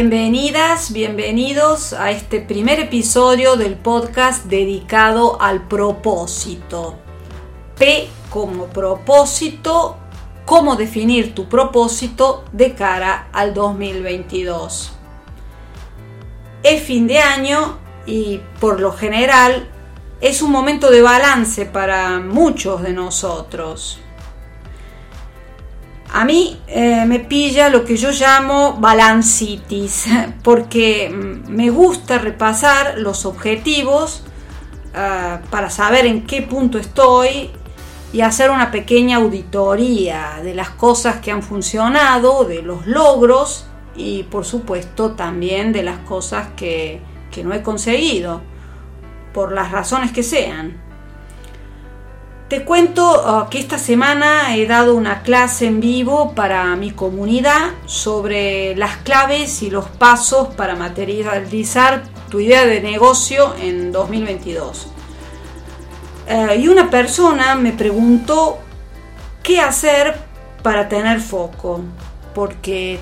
Bienvenidas, bienvenidos a este primer episodio del podcast dedicado al propósito. P como propósito, cómo definir tu propósito de cara al 2022. Es fin de año y por lo general es un momento de balance para muchos de nosotros. A mí eh, me pilla lo que yo llamo balancitis, porque mm, me gusta repasar los objetivos ah, para saber en qué punto estoy y hacer una pequeña auditoría de las cosas que han funcionado, de los logros y por supuesto también de las cosas que no he conseguido, por las razones que sean. Te cuento ah, que esta semana he dado una clase en vivo para mi comunidad sobre las claves y los pasos para materializar tu idea de negocio en 2022. Eh, y una persona me preguntó qué hacer para tener foco, porque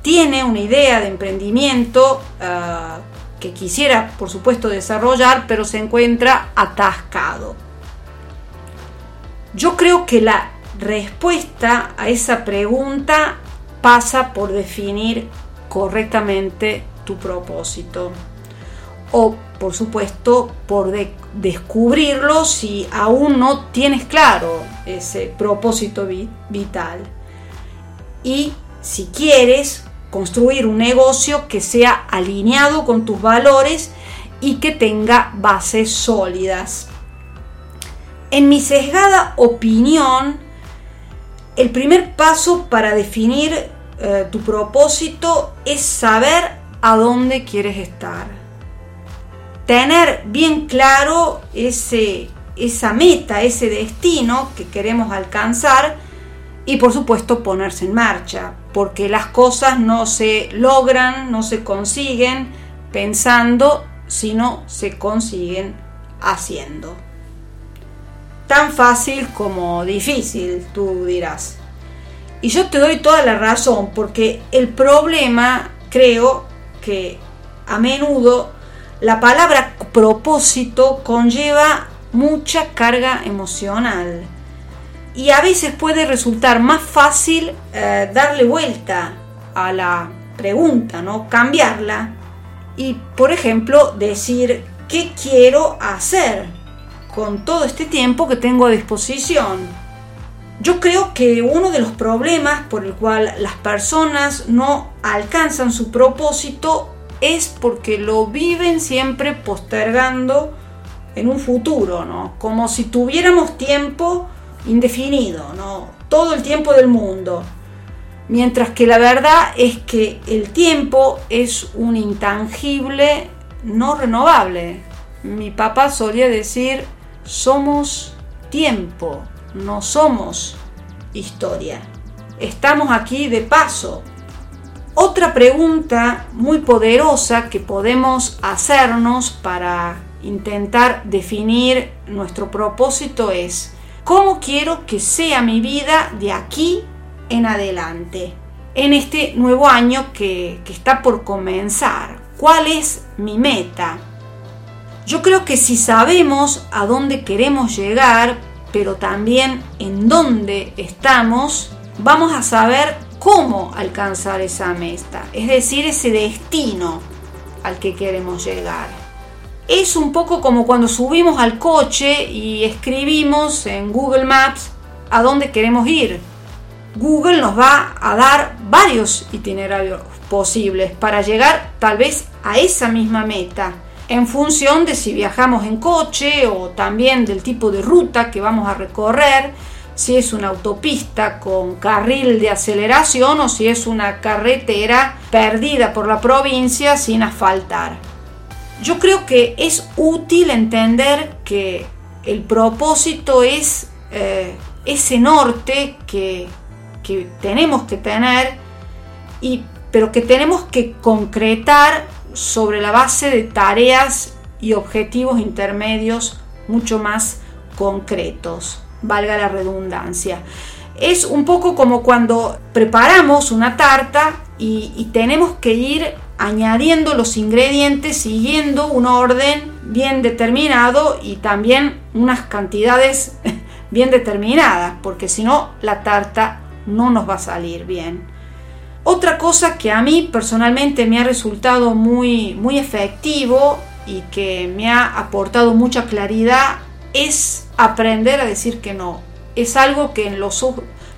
tiene una idea de emprendimiento ah, que quisiera, por supuesto, desarrollar, pero se encuentra atascado. Yo creo que la respuesta a esa pregunta pasa por definir correctamente tu propósito. O, por supuesto, por descubrirlo si aún no tienes claro ese propósito vital. Y si quieres construir un negocio que sea alineado con tus valores y que tenga bases sólidas. En mi sesgada opinión, el primer paso para definir eh, tu propósito es saber a dónde quieres estar. Tener bien claro ese, esa meta, ese destino que queremos alcanzar y por supuesto ponerse en marcha, porque las cosas no se logran, no se consiguen pensando, sino se consiguen haciendo tan fácil como difícil, tú dirás. Y yo te doy toda la razón, porque el problema, creo que a menudo la palabra propósito conlleva mucha carga emocional. Y a veces puede resultar más fácil eh, darle vuelta a la pregunta, ¿no? Cambiarla. Y, por ejemplo, decir, ¿qué quiero hacer? Con todo este tiempo que tengo a disposición. Yo creo que uno de los problemas por el cual las personas no alcanzan su propósito es porque lo viven siempre postergando en un futuro, ¿no? Como si tuviéramos tiempo indefinido, ¿no? Todo el tiempo del mundo. Mientras que la verdad es que el tiempo es un intangible no renovable. Mi papá solía decir, somos tiempo, no somos historia. Estamos aquí de paso. Otra pregunta muy poderosa que podemos hacernos para intentar definir nuestro propósito es, ¿cómo quiero que sea mi vida de aquí en adelante? En este nuevo año que, está por comenzar, ¿cuál es mi meta? Yo creo que si sabemos a dónde queremos llegar, pero también en dónde estamos, vamos a saber cómo alcanzar esa meta, es decir, ese destino al que queremos llegar. Es un poco como cuando subimos al coche y escribimos en Google Maps a dónde queremos ir. Google nos va a dar varios itinerarios posibles para llegar tal vez a esa misma meta en función de si viajamos en coche o también del tipo de ruta que vamos a recorrer, si es una autopista con carril de aceleración o si es una carretera perdida por la provincia sin asfaltar. Yo creo que es útil entender que el propósito es eh, ese norte que, que, tenemos que tener, y, pero que tenemos que concretar sobre la base de tareas y objetivos intermedios mucho más concretos valga la redundancia. Es un poco como cuando preparamos una tarta y, tenemos que ir añadiendo los ingredientes siguiendo un orden bien determinado y también unas cantidades bien determinadas, porque si no la tarta no nos va a salir bien. Otra cosa que a mí personalmente me ha resultado muy, muy efectivo y que me ha aportado mucha claridad es aprender a decir que no. Es algo que en los,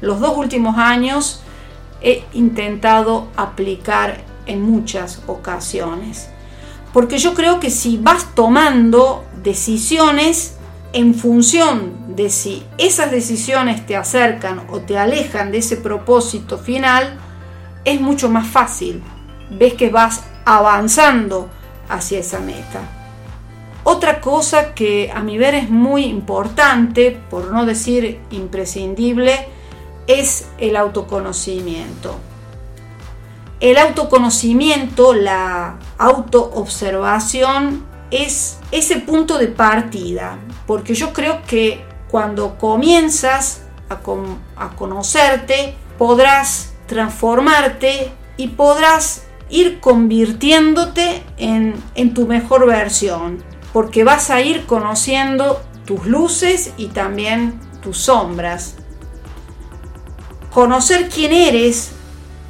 los dos últimos años he intentado aplicar en muchas ocasiones. Porque yo creo que si vas tomando decisiones en función de si esas decisiones te acercan o te alejan de ese propósito final, es mucho más fácil. Ves que vas avanzando hacia esa meta. Otra cosa que a mi ver es muy importante, por no decir imprescindible, es el autoconocimiento. El autoconocimiento, la autoobservación es ese punto de partida, porque yo creo que cuando comienzas a, conocerte, podrás transformarte y podrás ir convirtiéndote en tu mejor versión porque vas a ir conociendo tus luces y también tus sombras. Conocer quién eres,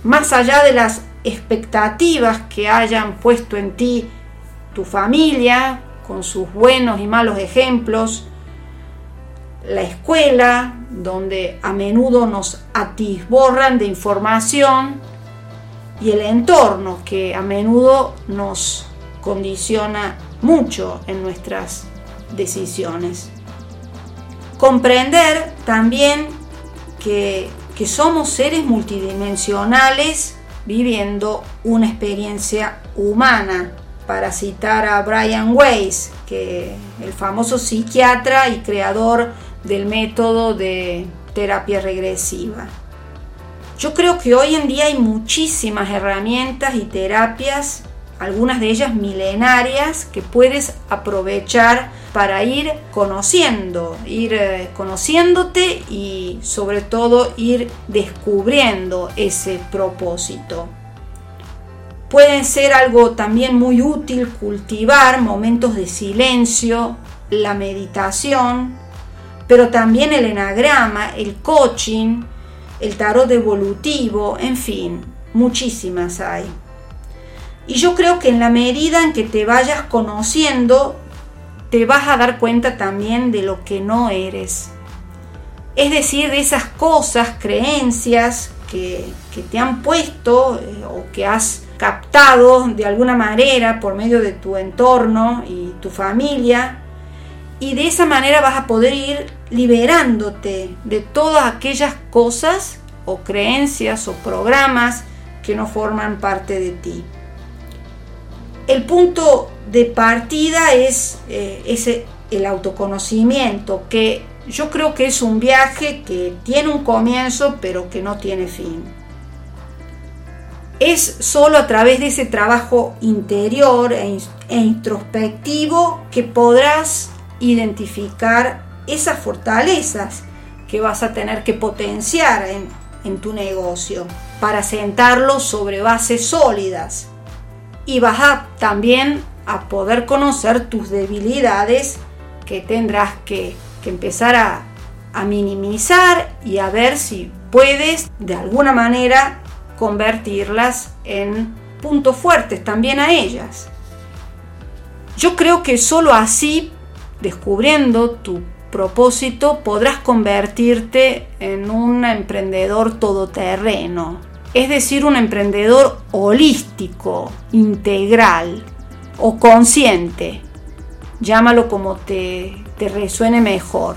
más allá de las expectativas que hayan puesto en ti tu familia, con sus buenos y malos ejemplos, la escuela, donde a menudo nos atisborran de información, y el entorno, que a menudo nos condiciona mucho en nuestras decisiones. Comprender también que, somos seres multidimensionales viviendo una experiencia humana. Para citar a Brian Weiss, que el famoso psiquiatra y creador del método de terapia regresiva. Yo creo que hoy en día hay muchísimas herramientas y terapias algunas de ellas milenarias que puedes aprovechar para ir conociendo, ir eh, conociéndote y sobre todo ir descubriendo ese propósito. Pueden ser algo también muy útil cultivar momentos de silencio, la meditación, pero también el enagrama, el coaching, el tarot evolutivo, en fin, muchísimas hay. Y yo creo que en la medida en que te vayas conociendo, te vas a dar cuenta también de lo que no eres. Es decir, de esas cosas, creencias que, te han puesto eh, o que has captado de alguna manera por medio de tu entorno y tu familia. Y de esa manera vas a poder ir liberándote de todas aquellas cosas o creencias o programas que no forman parte de ti el punto de partida es eh, ese, el autoconocimiento, que yo creo que es un viaje que tiene un comienzo pero que no tiene fin. Es solo a través de ese trabajo interior e, e introspectivo que podrás identificar esas fortalezas que vas a tener que potenciar en, en tu negocio para sentarlo sobre bases sólidas y vas a, también a poder conocer tus debilidades que tendrás que, empezar a, a minimizar y a ver si puedes de alguna manera convertirlas en puntos fuertes también a ellas. Yo creo que solo así, descubriendo tu propósito, podrás convertirte en un emprendedor todoterreno, es decir, un emprendedor holístico, integral o consciente. Llámalo como te, te resuene mejor.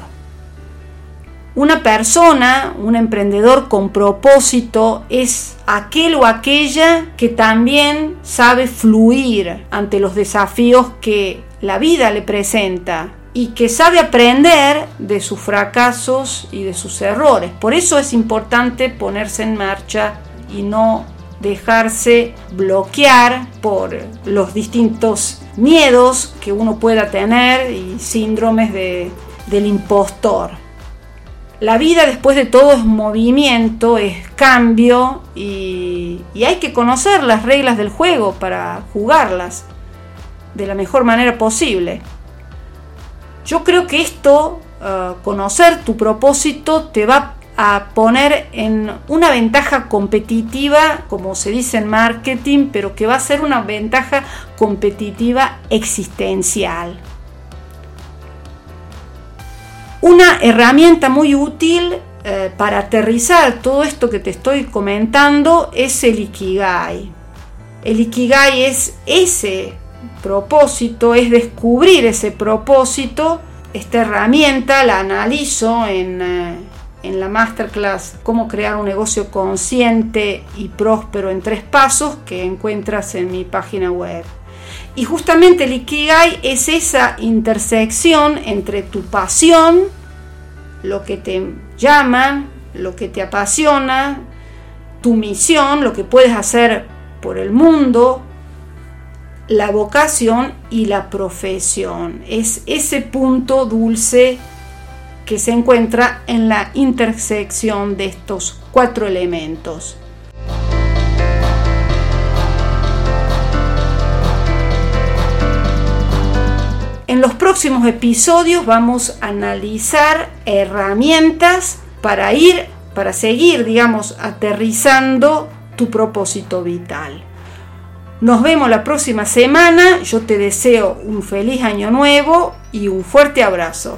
Una persona, un emprendedor con propósito es aquel o aquella que también sabe fluir ante los desafíos que la vida le presenta y que sabe aprender de sus fracasos y de sus errores. Por eso es importante ponerse en marcha y no dejarse bloquear por los distintos miedos que uno pueda tener y síndromes de, del impostor. La vida después de todo es movimiento, es cambio y, hay que conocer las reglas del juego para jugarlas de la mejor manera posible. Yo creo que esto, eh, conocer tu propósito, te va a poner en una ventaja competitiva, como se dice en marketing, pero que va a ser una ventaja competitiva existencial. Una herramienta muy útil eh, para aterrizar todo esto que te estoy comentando es el Ikigai. El Ikigai es ese propósito, es descubrir ese propósito. Esta herramienta la analizo en, eh, en la masterclass Cómo crear un negocio consciente y próspero en tres pasos que encuentras en mi página web. Y justamente el Ikigai es esa intersección entre tu pasión, lo que te llama, lo que te apasiona, tu misión, lo que puedes hacer por el mundo, la vocación y la profesión. Es ese punto dulce que se encuentra en la intersección de estos cuatro elementos. En los próximos episodios vamos a analizar herramientas para ir, para seguir, digamos, aterrizando tu propósito vital. Nos vemos la próxima semana. Yo te deseo un feliz año nuevo y un fuerte abrazo.